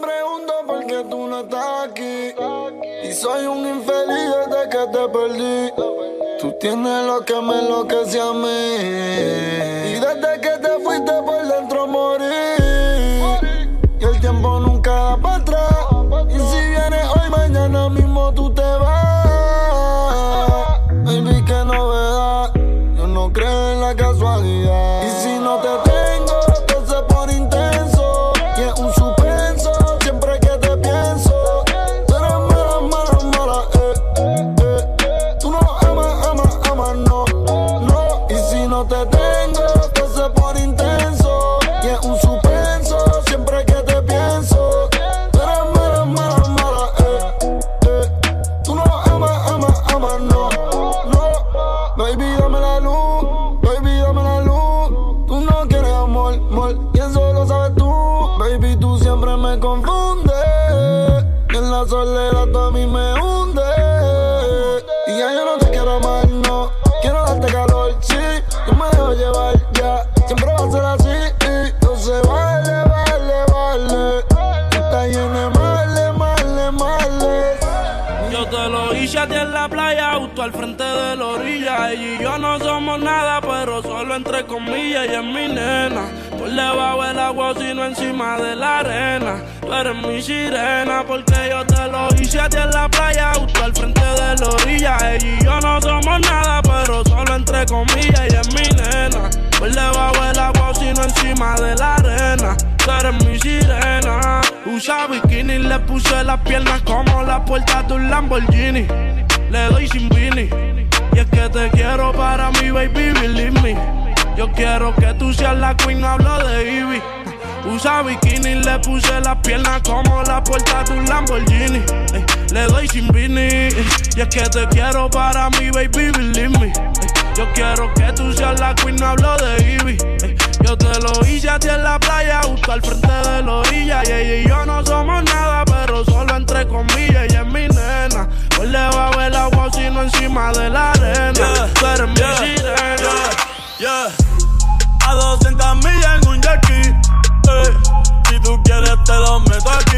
pregunto por qué tú no estás aquí. Y soy un infeliz desde que te perdí. Tú tienes lo que me enloquece a mí. Y desde que te fuiste Eres mi sirena. Usa bikini, le puse las piernas como la puerta de un Lamborghini. Le doy sin vini. Y es que te quiero para mi baby, believe me. Yo quiero que tú seas la queen, hablo de Ivy. Usa bikini, le puse las piernas como la puerta de un Lamborghini. Ey, le doy sin vini. Y es que te quiero para mi baby, believe me. Ey, yo quiero que tú seas la queen, no hablo de Ivy. Ey, yo te lo hice a ti en la playa, justo al frente de la orilla. Y ella y yo no somos nada, pero solo entre comillas. Ella es mi nena. Por debajo del agua, sino encima de la arena. Tú eres mi sirena. Yeah. A 200 millas en un jet ski, eh. Si tú quieres te lo meto aquí,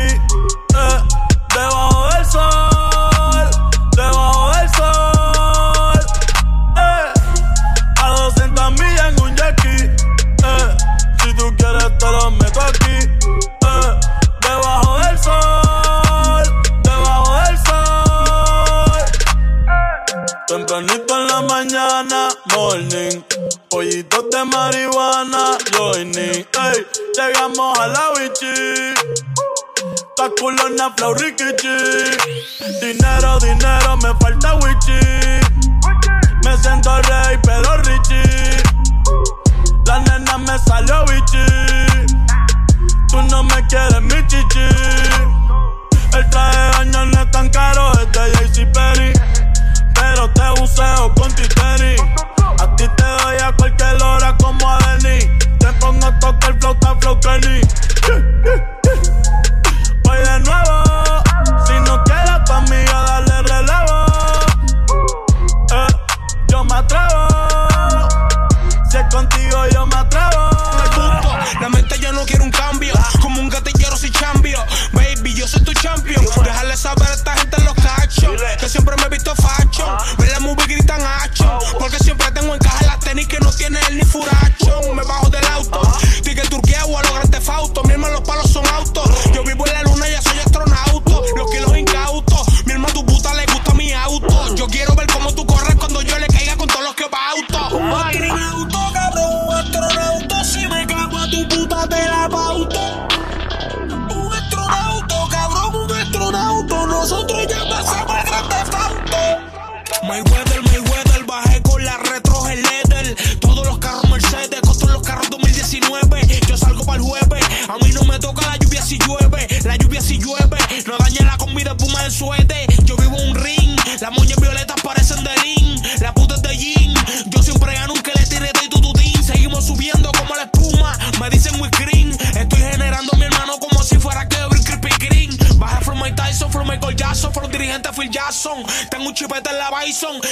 morning. Pollitos de marihuana, joining. Ey, llegamos a la bichi. Ta culona, flow. Dinero, dinero, me falta wichi. Me siento rey, pero richie. La nena me salió bichi. Tú no me quieres, mi chichi. El traje de baño no es tan caro, es de JC Perry. Pero te buceo con titeri. A ti te doy a cualquier hora como a Denny. Te pongo a tocar flauta, flow Kenny. Voy de nuevo.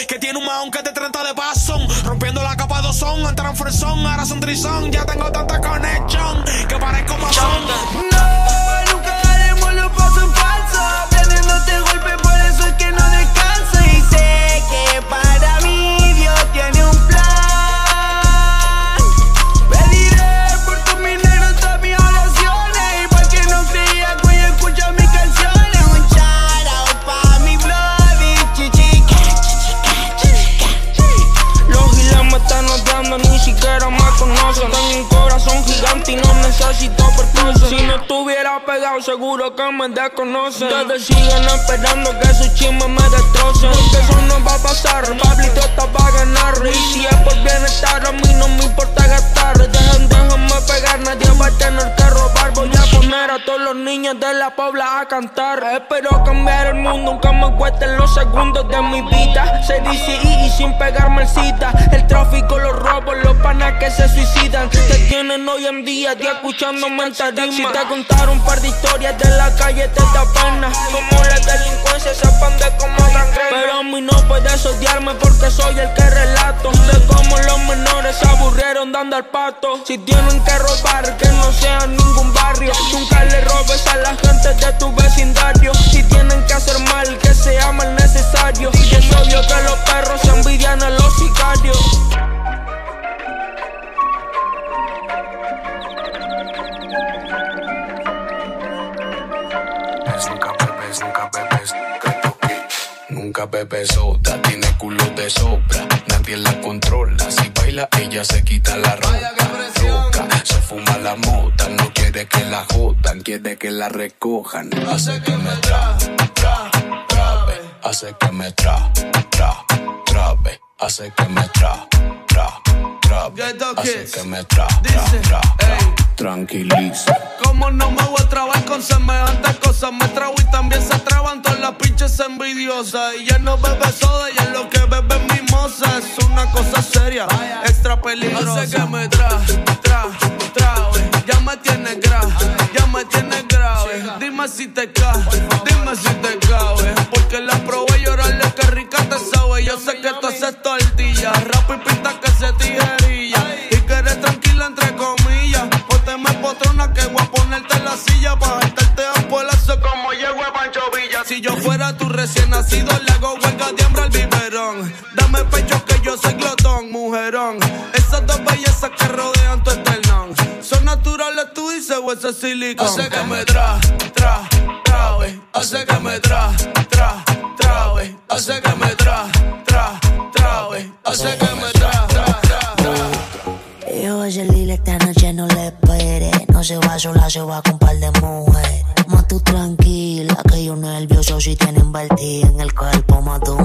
Que tiene un mahón que te 30 de paso. Rompiendo la capa de son, entran fresón, ahora son trison. Pegado, seguro que me desconocen. Ustedes siguen esperando que su chisme me destrocen. Porque eso no va a pasar, Pablito está para ganar. Y si es por bienestar, a mí no me importa gastar. Dejen, déjenme pegar, nadie va a tener que robar. Voy a poner a todos los niños de la pobla a cantar. Espero cambiar el mundo, aunque me cuesten los segundos de mi vida. Se dice y, sin pegarme el cita. El tráfico, los robos, los panas que se suicidan. Te tienen hoy en día, escuchándome en tarima. Si te contar un par de historias de la calle, te da pena. Como la delincuencia se expande como gangrena. Pero a mí no puedes odiarme porque soy el que relato. De cómo los menores se aburrieron dando al pato. Si tienen que robar, que no sea ningún barrio. Nunca le robes a la gente de tu vecindario. Si tienen que hacer mal, que sea mal necesario. Y es obvio que los perros se envidian a los sicarios. Nunca bebes, nunca bebes. Nunca bebe soda, tiene culo de sobra, nadie la controla. Si baila, ella se quita la ropa. Se fuma la mota, no quiere que la jodan, quiere que la recojan. Hace que me tra, tra, trabe, hace que me tra, tra, trabe, hace que me tra, tra, trabe, hace que me tra, tra, tra, tra, tranquiliza. Como no me voy a trabar con semejantes cosas, me trago y también se traban todas las pinches envidiosas. Y ya no bebe soda, ya lo que bebe es mimosa. Es una cosa seria, extra peligrosa. Hace que me tra, tra, trabe. Ya me tienes grave, ya me tienes grave. Dime si te cae, dime si te cabe. Porque la probé llorarle que rica te sabe. Yo sé que tú haces tortilla, rap y pinta que se tijerilla. Y que eres tranquila entre comillas. Ponte me potrona que voy a ponerte en la silla. Pa' jaltarte ampolazo como llego a Pancho Villa. Si yo fuera tu recién nacido, le hago huelga de hambre al biberón. Dame pecho que yo soy glotón, mujerón. Esas dos bellezas que rodean tu esternón. Son naturales, tú dices, o ese silicón. Hace que me tra, tra, trabe. Hace que me tra, tra, trabe. Hace que me tra, tra, trabe. Hace que me tra, tra, tra. Yo a Lila esta noche no le espere. No se va sola, se va con un par de mujeres. Más tú tranquila, que yo nervioso si tienen vertido en el cuerpo. Un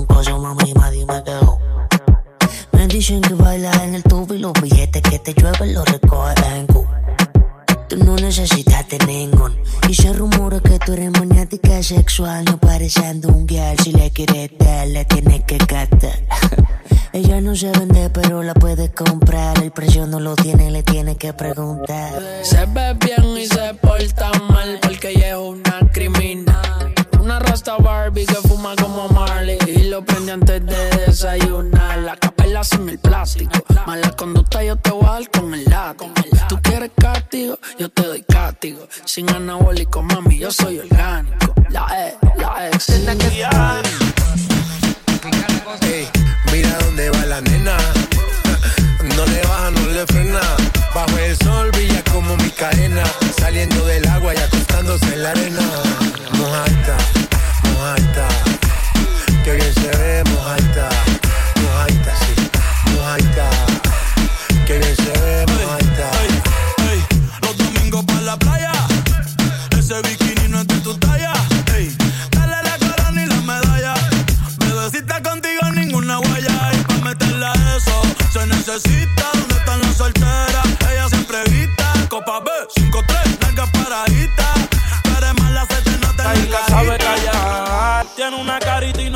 tu talla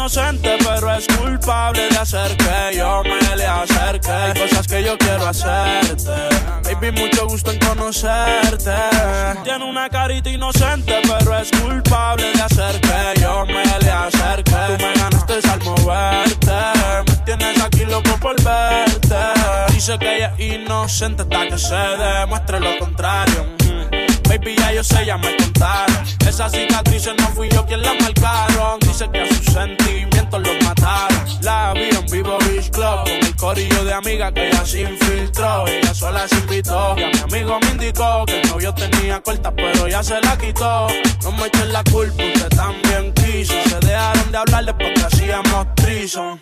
inocente, pero es culpable de hacer que yo me le acerque. Hay cosas que yo quiero hacerte. Baby, mucho gusto en conocerte. Tiene una carita inocente, pero es culpable de hacer que yo me le acerque. Me ganaste al moverte. Me tienes aquí loco por verte. Dice que ella es inocente hasta que se demuestre lo contrario. Baby, ya yo sé, ya me contaron. Esas cicatrices no fui yo quien las marcaron. Dice que a sus sentimientos los mataron. La vi en vivo Beach Club con el corillo de amiga que ella se infiltró. Ella sola se invitó. Y a mi amigo me indicó que el novio tenía corta, pero ya se la quitó. No me echen la culpa, usted también quiso. Se dejaron de hablar después que hacíamos trison.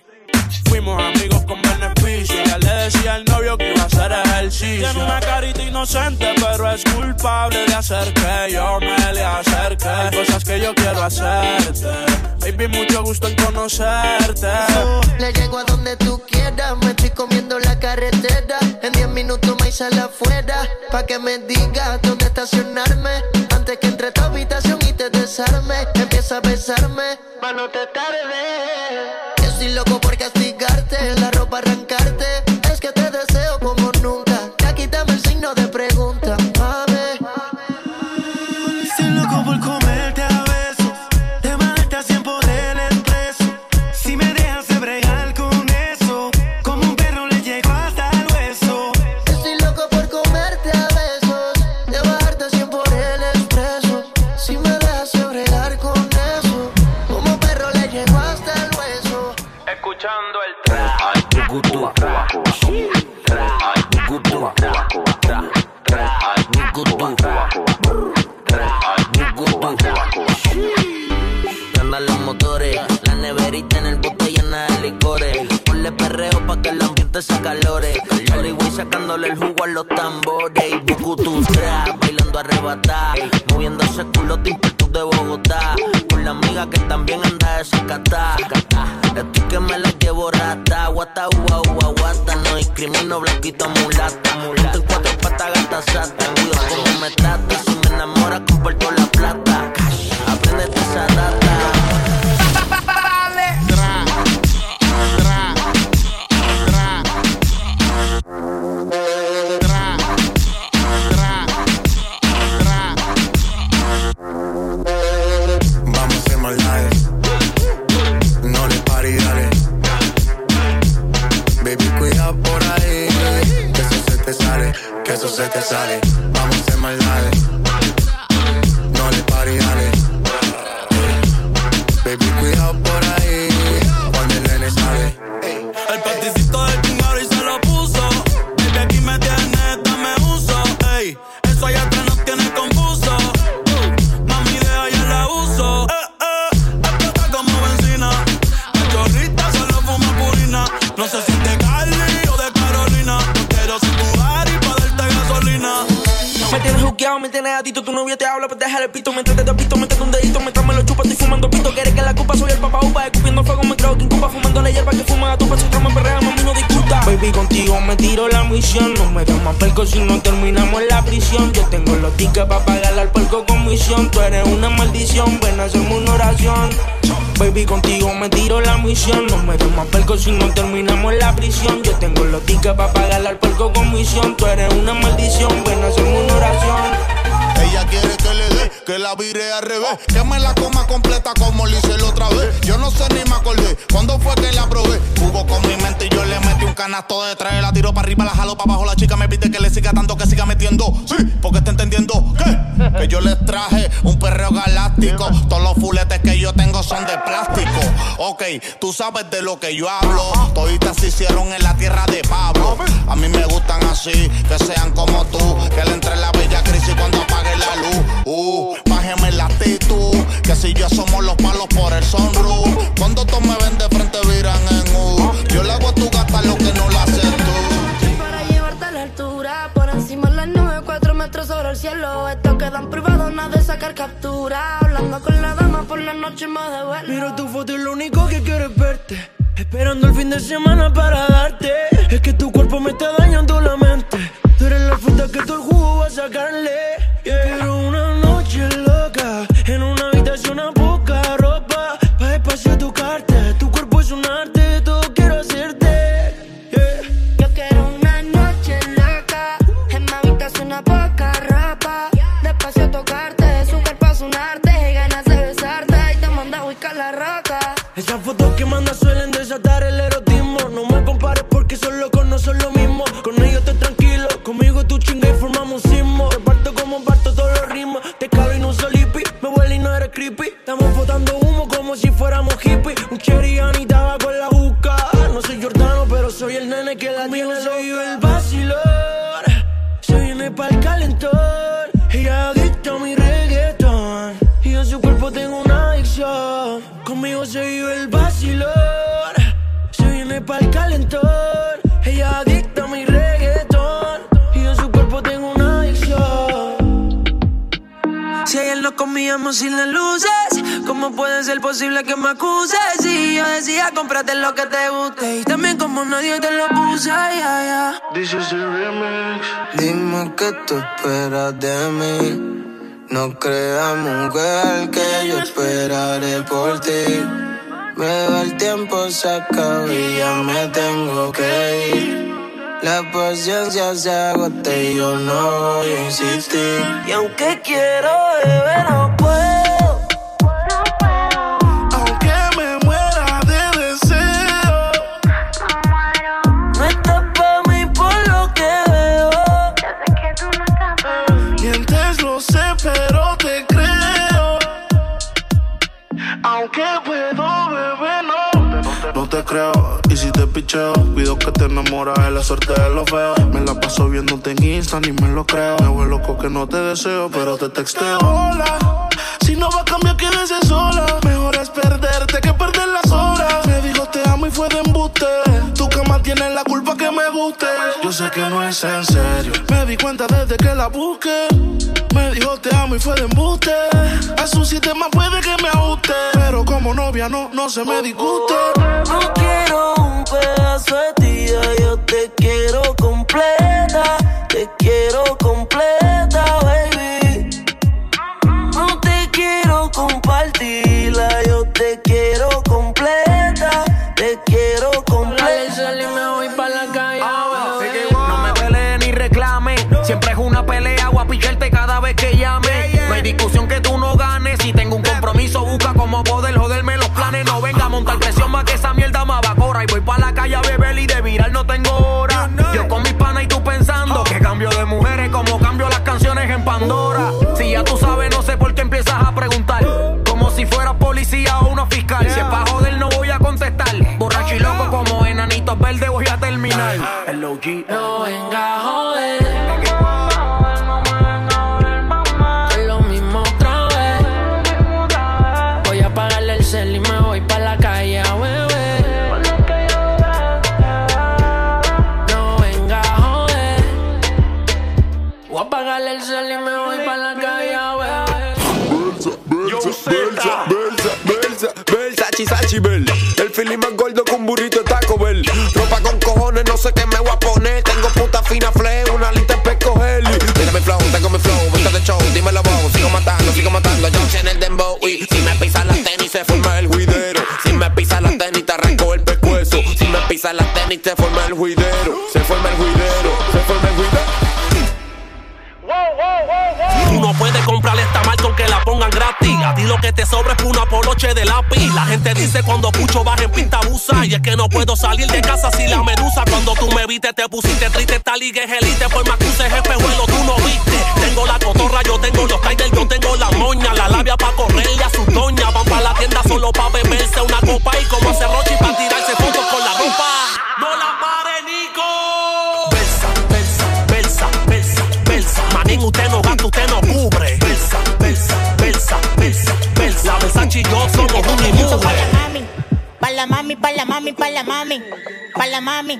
Fuimos amigos con beneficio. Ya le decía al novio que iba a hacer ejercicio. Tiene una carita inocente, pero es culpable de hacer que yo me le acerque. Hay cosas que yo quiero hacerte. Baby, mucho gusto en conocerte. le llego a donde tú quieras. Me estoy comiendo la carretera. En 10 minutos me sale afuera. Pa' que me digas dónde estacionarme. Antes que entre tu habitación y te desarme. Empieza a besarme. Pa' no te tarde estoy loco por castigarte, sacándole el jugo a los tambores. Y tu trap, bailando arrebatar. Moviendo ese culo de de Bogotá. Con la amiga que también anda de sacatá. Estoy que me la llevo rata. Guata, guau, guau, guata. No discrimino blanquito, mulata. Mulata en cuatro patas, gata, sata. Cuido como me trata. Si me enamora, comparto la plata. Aprende esa data. Habla, pues déjale el pito, mientras te despito, métete un dedito, mientras me lo chupas, estoy fumando pito, quieres que la culpa soy el papá upa, escupiendo fuego, me creo que incuba, fumando la hierba que fuma a tu paso, me perrea, mami, no discuta. Baby, contigo me tiro la misión, no me más perco si no terminamos en la prisión, yo tengo los tickets para pagarle al perco con misión, tú eres una maldición, ven a hacerme una oración. Baby, contigo me tiro la misión, no me más perco si no terminamos en la prisión, yo tengo los tickets para pagarle al perco con misión, tú eres una maldición, ven a hacerme una oración. Ella quiere que le dé, que la vire al revés. Que me la coma completa como le hice la otra vez. Yo no sé ni me acordé cuándo fue que la probé. Jugó con mi mente y yo le metí un canasto de tres. La tiro para arriba, la jalo para abajo. La chica me pide que le siga tanto que siga metiendo. Sí, porque está entendiendo ¿qué? que yo les traje un perreo galáctico. Todos los fuletes que yo tengo son de plástico. Ok, tú sabes de lo que yo hablo. Toditas se hicieron en la tierra de Pablo. A mí me gustan así, que sean como tú. Que le entre la bella crisis cuando apague la luz. Uh, bájeme la actitud. Que si yo somos los palos por el sunroof. Cuando tú me ven de frente, viran en U. Yo le hago a tu gata lo que no le haces tú. Para llevarte a la altura, por encima de las nubes, cuatro metros sobre el cielo. Esto queda en privado, nada de sacar captura. Hablando con la dama por la noche más de vuelo. Miro tu foto y lo único que quiero es verte. Esperando el fin de semana para darte. Es que tu cuerpo me está dañando la mente. Tú eres la fruta que todo el jugo vas sacarle. Quiero una noche loca en puede ser posible que me acuses? Si yo decía, cómprate lo que te guste. Y también como nadie te lo puse, ya, ya. This is the remix. Dime qué tú esperas de mí. No creas, mujer, que yo esperaré por ti. Me va el tiempo, se acaba y ya me tengo que ir. La paciencia se agota y yo no voy a insistir. Y aunque quiero beber, no puedo. Y si te picheo, pido que te enamoras de la suerte de los feos. Me la paso viéndote en Insta, ni me lo creo. Me vuelvo loco que no te deseo, pero te texteo. Hola, si no va a cambiar, quédese sola. Mejor es perderte que perder las horas. Me dijo te amo y fue de embuste. Tu cama tiene la culpa que me guste. Yo sé que no es en serio. Me di cuenta desde que la busqué. Me dijo te amo y fue de embuste. A su sistema puede que me ajuste. Pero como novia no, no se me disguste. No quiero un pedazo de ti, yo te quiero completa. Te quiero completa, discusión que tú no ganes. Si tengo un compromiso, busca cómo poder joderme los planes. No venga a montar presión más que esa mierda me corra. Y voy pa' la calle a beber y de viral no tengo hora. Yo con mis panas y tú pensando que cambio de mujeres como cambio las canciones en Pandora. Si ya tú sabes, no sé por qué empiezas a preguntar. Como si fuera policía o una fiscal. Si es pa' joder, no voy a contestar. Borracho y loco como enanitos verdes voy a terminar. El OG. No venga a joder. El feeling más gordo que un burrito de Taco Bell. Ropa con cojones, no sé qué me voy a poner. Tengo puta fina fle, una lista de pescoger. Mira mi flow, tengo mi flow, venta de show, dímelo vos. Sigo matando, sigo matando, yo en el dembow. Y si me pisa las tenis, se forma el juidero. Si me pisa las tenis, te arranco el pescuezo. Si me pisa las tenis, se forma el juidero. Se forma el juidero, marca aunque la pongan gratis. A ti lo que te sobra es una poloche de lápiz. La gente dice cuando escucho baja en pinta abusa. Y es que no puedo salir de casa sin la medusa. Cuando tú me viste, te pusiste triste. Esta liga es elite. Por más que uses espejuelo, tú no viste. Tengo la cotorra, yo tengo los Tidal, yo tengo la moña. La labia pa' correrle a su doña. Van pa' la tienda solo pa' beberse una copa. Y como hace Rochi pa' tirarse fotos con la Versace y yo somos un y mujer. Pa' la mami, pa' la mami, pa' la mami, pa' la mami.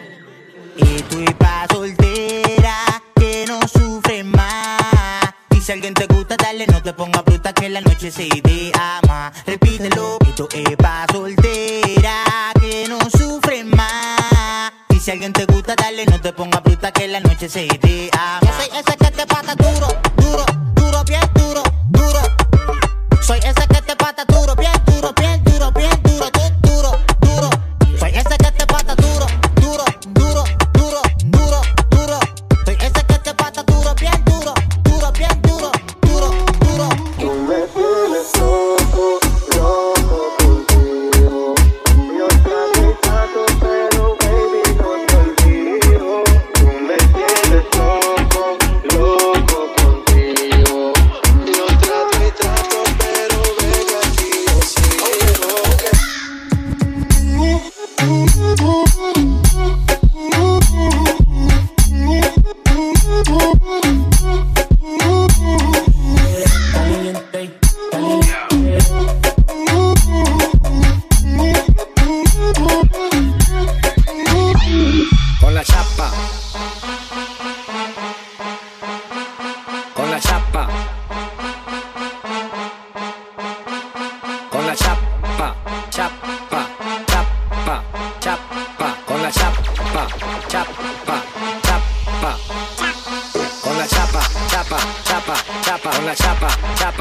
Estoy pa' soltera que no sufre más. Y si alguien te gusta, dale, no te ponga bruta que la noche se te ama. Repítelo. Esto es pa' soltera que no sufre más. Y si alguien te gusta, dale, no te ponga bruta que la noche se te ama. Yo soy ese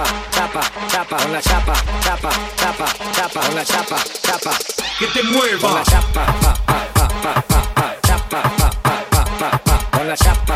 chapa, chapa, chapa, con la chapa, chapa, chapa, chapa, con la chapa, chapa, que te mueva. Con la chapa, pa, pa, pa, pa, pa, chapa, pa, pa, pa, pa, pa, con la chapa.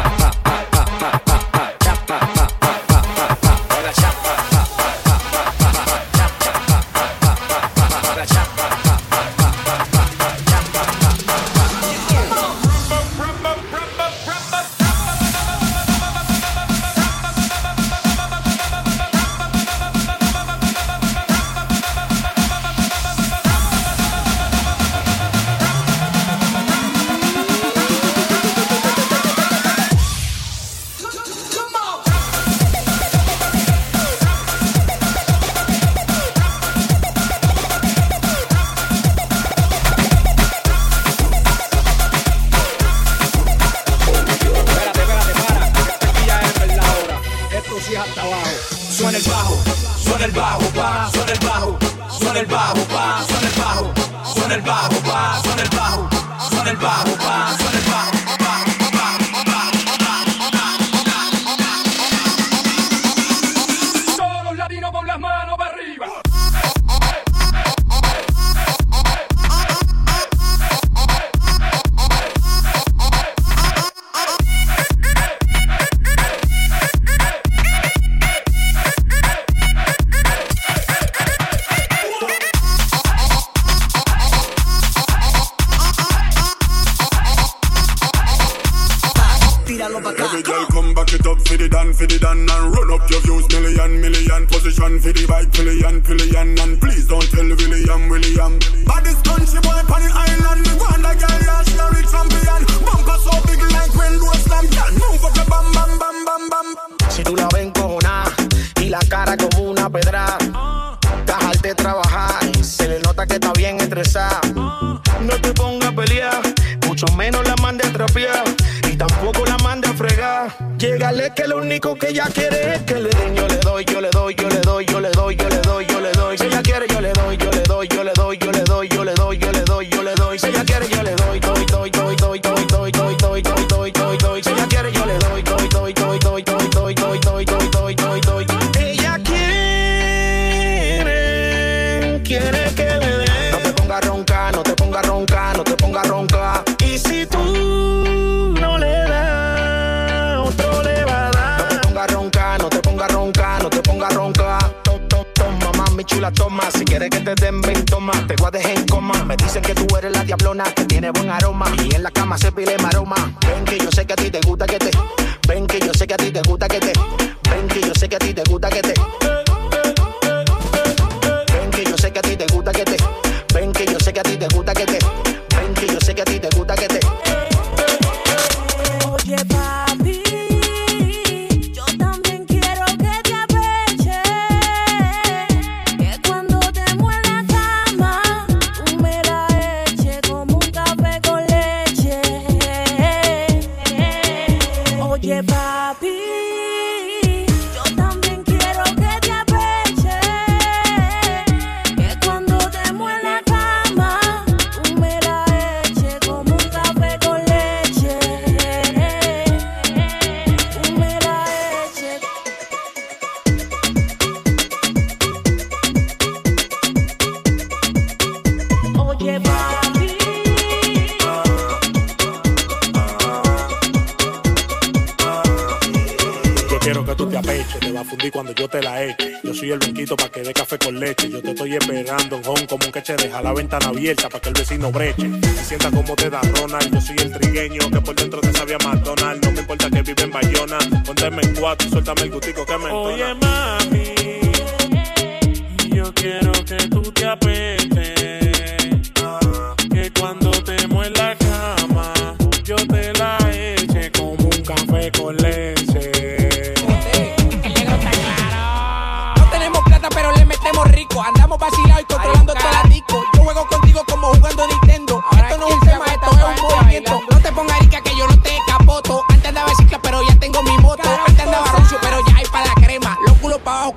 pa, suena el bajo, suena el bajo, pa, suena el bajo, pa. la tomas. Si quieres que te den 20 tomas, te guardes en coma. Me dicen que tú eres la diablona, que tiene buen aroma. Y en la cama se pile maroma. Ven que yo sé que a ti te gusta que te. Ven que yo sé que a ti te gusta que te. Ven que yo sé que a ti te gusta que te. Ven que yo sé que a ti te gusta que te. Ven que yo sé que a ti te gusta que te. Ven que yo sé que a ti te gusta que te. la ventana abierta para que el vecino breche. Se sienta como te da Ronald, yo soy el trigueño que por dentro te sabía McDonald's. No me importa que vive en Bayona, pónteme en cuatro, suéltame el gustico que me entona. Oye mami, yo quiero que tú te apestes.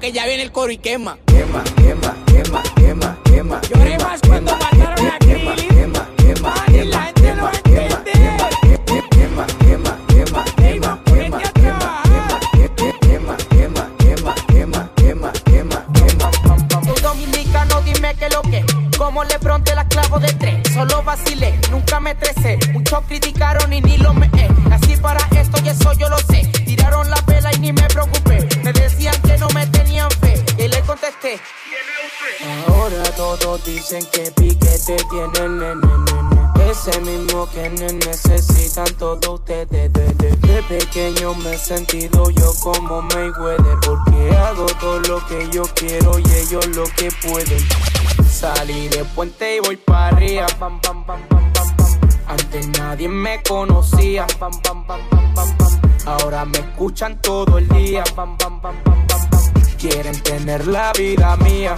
que ya viene el coro y quema. Quema, quema, quema, quema, quema. Lloré más cuando mataron a Krillin. Quema, quema, quema. Sentido yo como Mayweather. Porque hago todo lo que yo quiero y ellos lo que pueden. Salí de puente y voy para arriba. Antes nadie me conocía. Ahora me escuchan todo el día. Quieren tener la vida mía.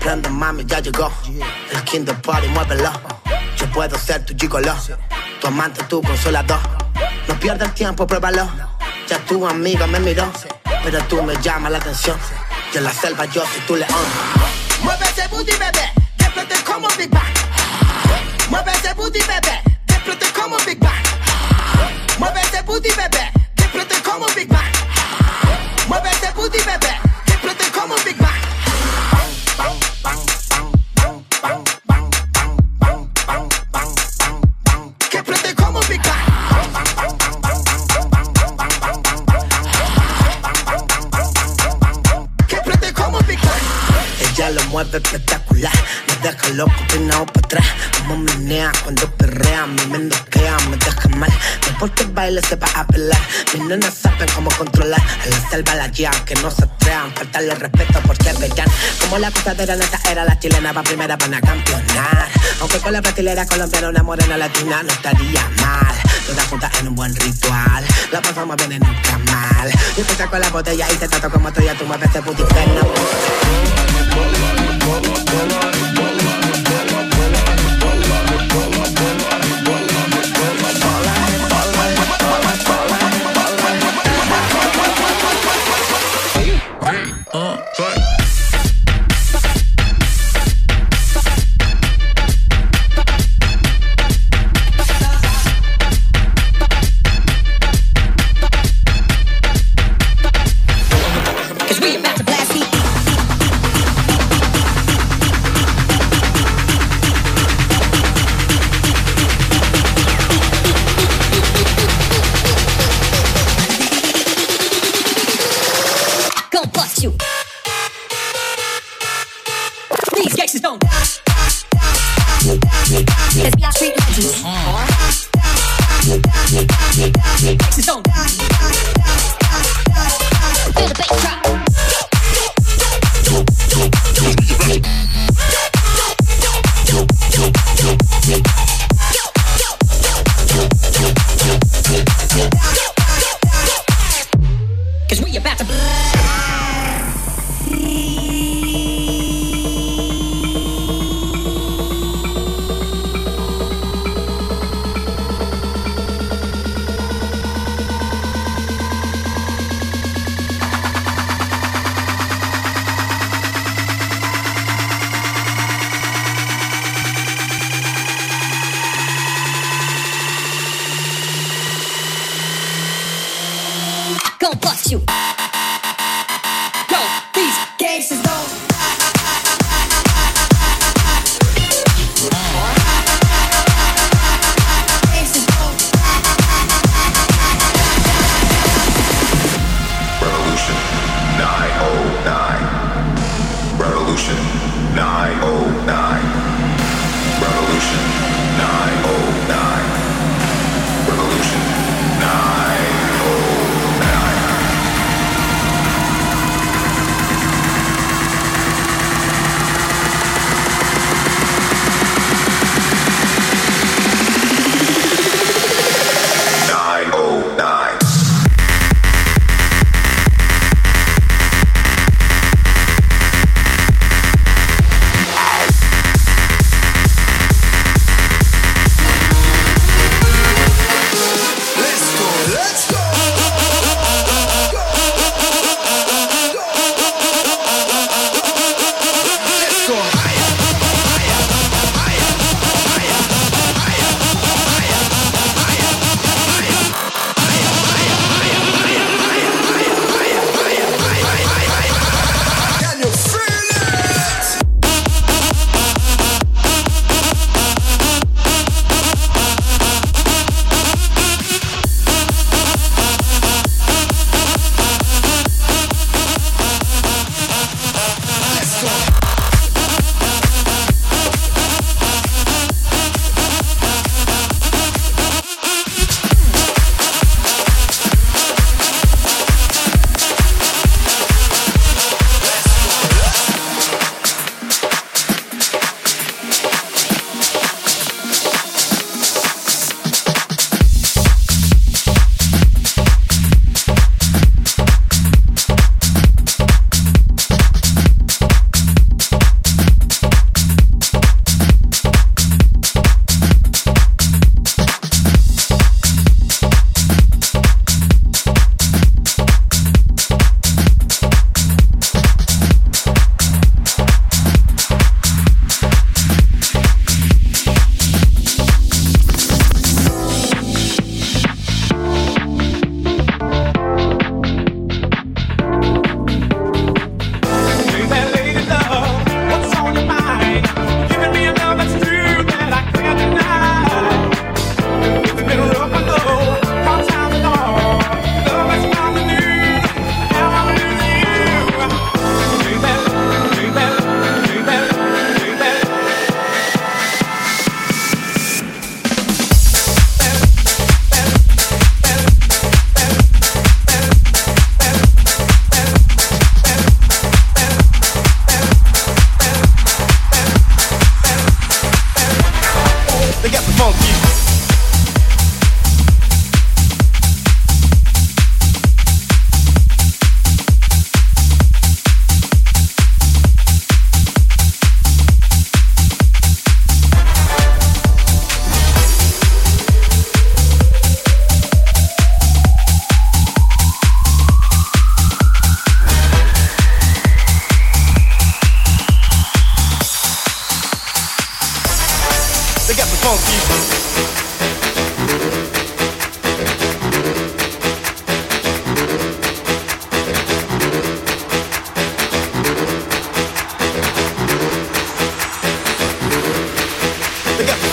Prende mami, ya llegó. El Kinder Party, muévelo. Yo puedo ser tu gigolo. Tu amante, tu consolador. Pierdas tiempo, pruébalo. Ya tu amiga me miró. Pero tú me llamas la atención. En la selva, yo soy tu león. No porque el baile se va a pelar. Mis nenas saben cómo controlar. A la selva la guían, que no se atrevan. Faltarle respeto porque verán. Como la cosadera neta era la chilena. Va primera van a campeonar. Aunque con la brasilera colombiana, una morena latina no estaría mal. Todas juntas en un buen ritual. La pasamos bien en un camal. Yo te saco la botella y te trato como estoy. Ya tú mueves ese booty compósito.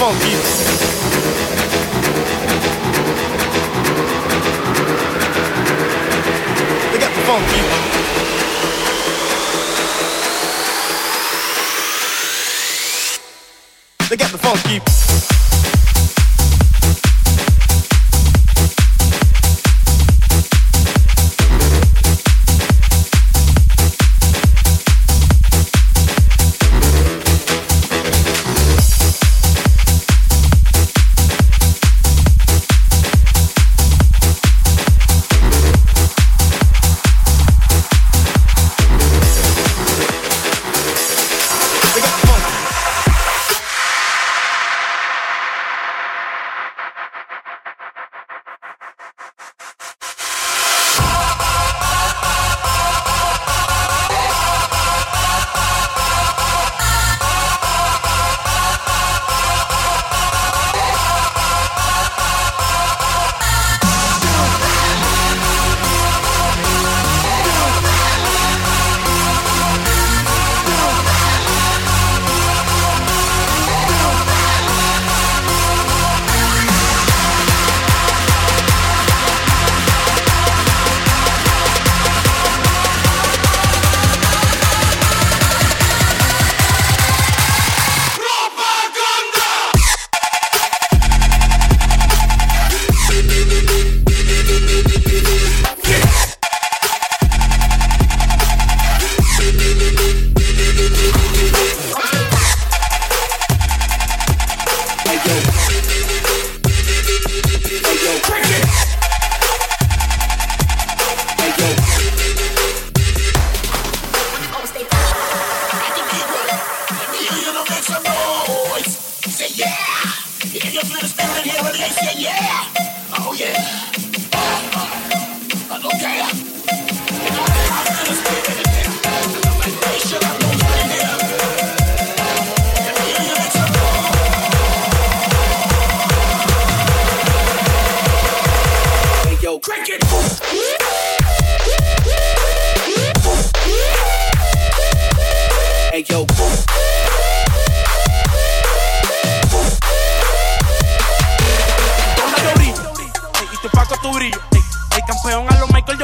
Valdir.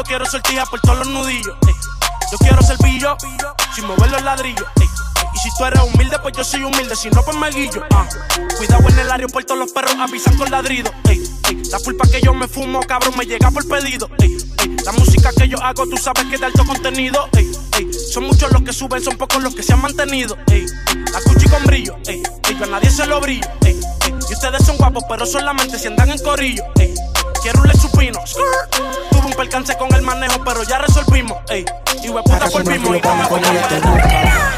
Quiero sortija por todos los nudillos. ey. Yo quiero ser pillo, sin mover los ladrillos. Y si tú eres humilde, pues yo soy humilde. Si no, pues me guillo. ah. Cuidado en el aeropuerto, los perros avisan con ladrido. ey. La pulpa que yo me fumo, cabrón, me llega por pedido. La música que yo hago, tú sabes que es de alto contenido. Son muchos los que suben, son pocos los que se han mantenido. La cuchi con brillo. Yo a nadie se lo brillo. Y ustedes son guapos, pero solamente si andan en corillo. Quiero un supino. Tuve un percance con el manejo, pero ya resolvimos. Ey, y puta volvimos.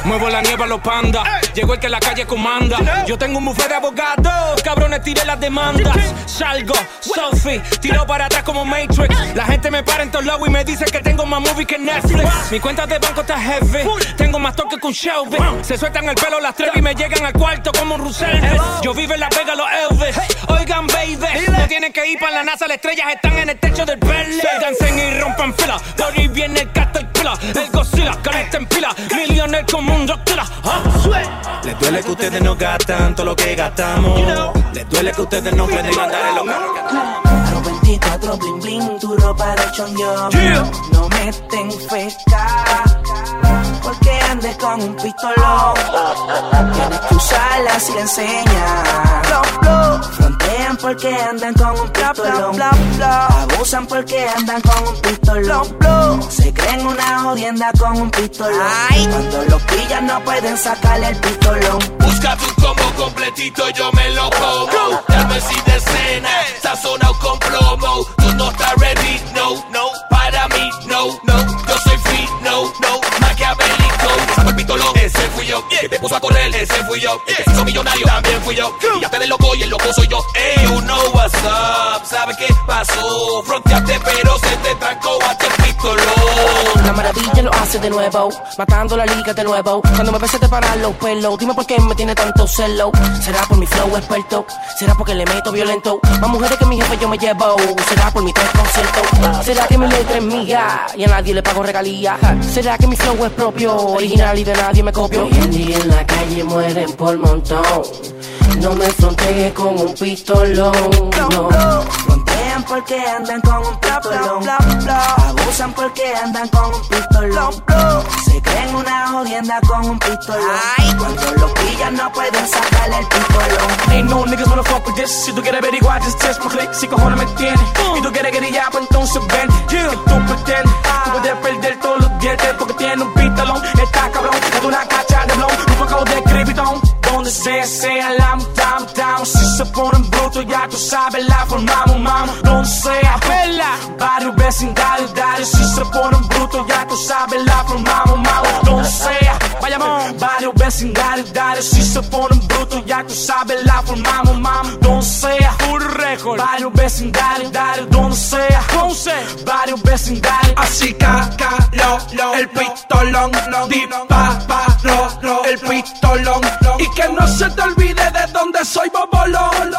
Muevo la nieve a los pandas. Llegó el que la calle comanda. Yo tengo un buffet de abogados. Cabrones, tiré las demandas. Salgo, Sophie, tiro para atrás como Matrix. La gente me para en todos lados y me dice que tengo más movie que Netflix. Mi cuenta de banco está heavy. Tengo más toque que un Shelby. Se sueltan el pelo las tres y me llegan al cuarto como un Russell. Yo vivo en la Vega, los Elvis. Oigan, baby, no tienen que ir para la NASA. Las estrellas están en el techo del Bentley. Sálganse y rompan fila. Por ahí viene el Caterpillar. El Godzilla, calienta en pila. Millones como un doctora. Les duele que ustedes no gastan todo lo que gastamos. Les duele que ustedes no pueden andar en los Aro 24 bling bling, tu ropa de chonyo. No meten feca, porque andes con un pistolón. Tienes que usarla si le enseñas. Frontean porque andan con un pistolón. Abusan porque andan con un pistolón. Se creen una jodienda con un pistolón. Cuando los pillan no pueden sacarle el pistolón. Busca tu combo completito, yo me lo como. Dame si de escena, sazonado con plomo. Tú no estás ready, no, no. Para mí, no, no. Yo soy fit, no, no. Maquiavélico. Ese fui yo. Que te puso a correr, ese fui yo. Que se hizo millonario, también fui yo. Y ya te del loco y el loco soy yo. Ey, you know what's up. ¿Sabe qué pasó? Fronteaste, pero se te trancó a el pistolón. La maravilla lo hace de nuevo, matando la liga de nuevo. Cuando me besé te paran los pelos, dime por qué me tiene tanto celo. ¿Será por mi flow experto? ¿Será porque le meto violento? Más mujeres que mi jefe yo me llevo. ¿Será por mi tres conciertos? ¿Será que mi letra es mía y a nadie le pago regalía? ¿Será que mi flow es propio, original y nadie me copio? Hoy en día en la calle mueren por montón. No me frontees con un pistolón, no. Frontean porque andan con un pistolón. Abusan porque andan con un pistolón. Se creen una jodienda con un pistolón. Cuando lo pillan no pueden sacarle el pistolón. Ain't no niggas wanna fuck with this. Si tú quieres averiguar, just test my click. Si cojones me tienes. Y tú quieres que ya, pues entonces ven. Que tú pretendes. Tú puedes perder todos los dientes porque tiene un pistolón. Está cabrón, es una cacha de blon. Un poco de crepitón. Donde sea, sea la down, down. Si se ponen brutos, ya tú sabes, la formamos, mamo. Donde sea, vela. Barrio, vecindario, dario. Si se ponen brutos, ya tú sabes, la formamos, mamo. Donde sea, vayamos. Barrio, vecindario, dario. Si se ponen brutos, ya tú sabes, la formamos, mamo. Donde sea, full record. Barrio, vecindario, dario. Donde sea, Ponce. Barrio, vecindario. Así caca, lo, lo, el pistolón, dispara, lo, lo, el pistolón. Y que no no se te olvide de dónde soy, bobolón.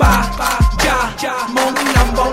Va, va, ya, ya, mon, lambón,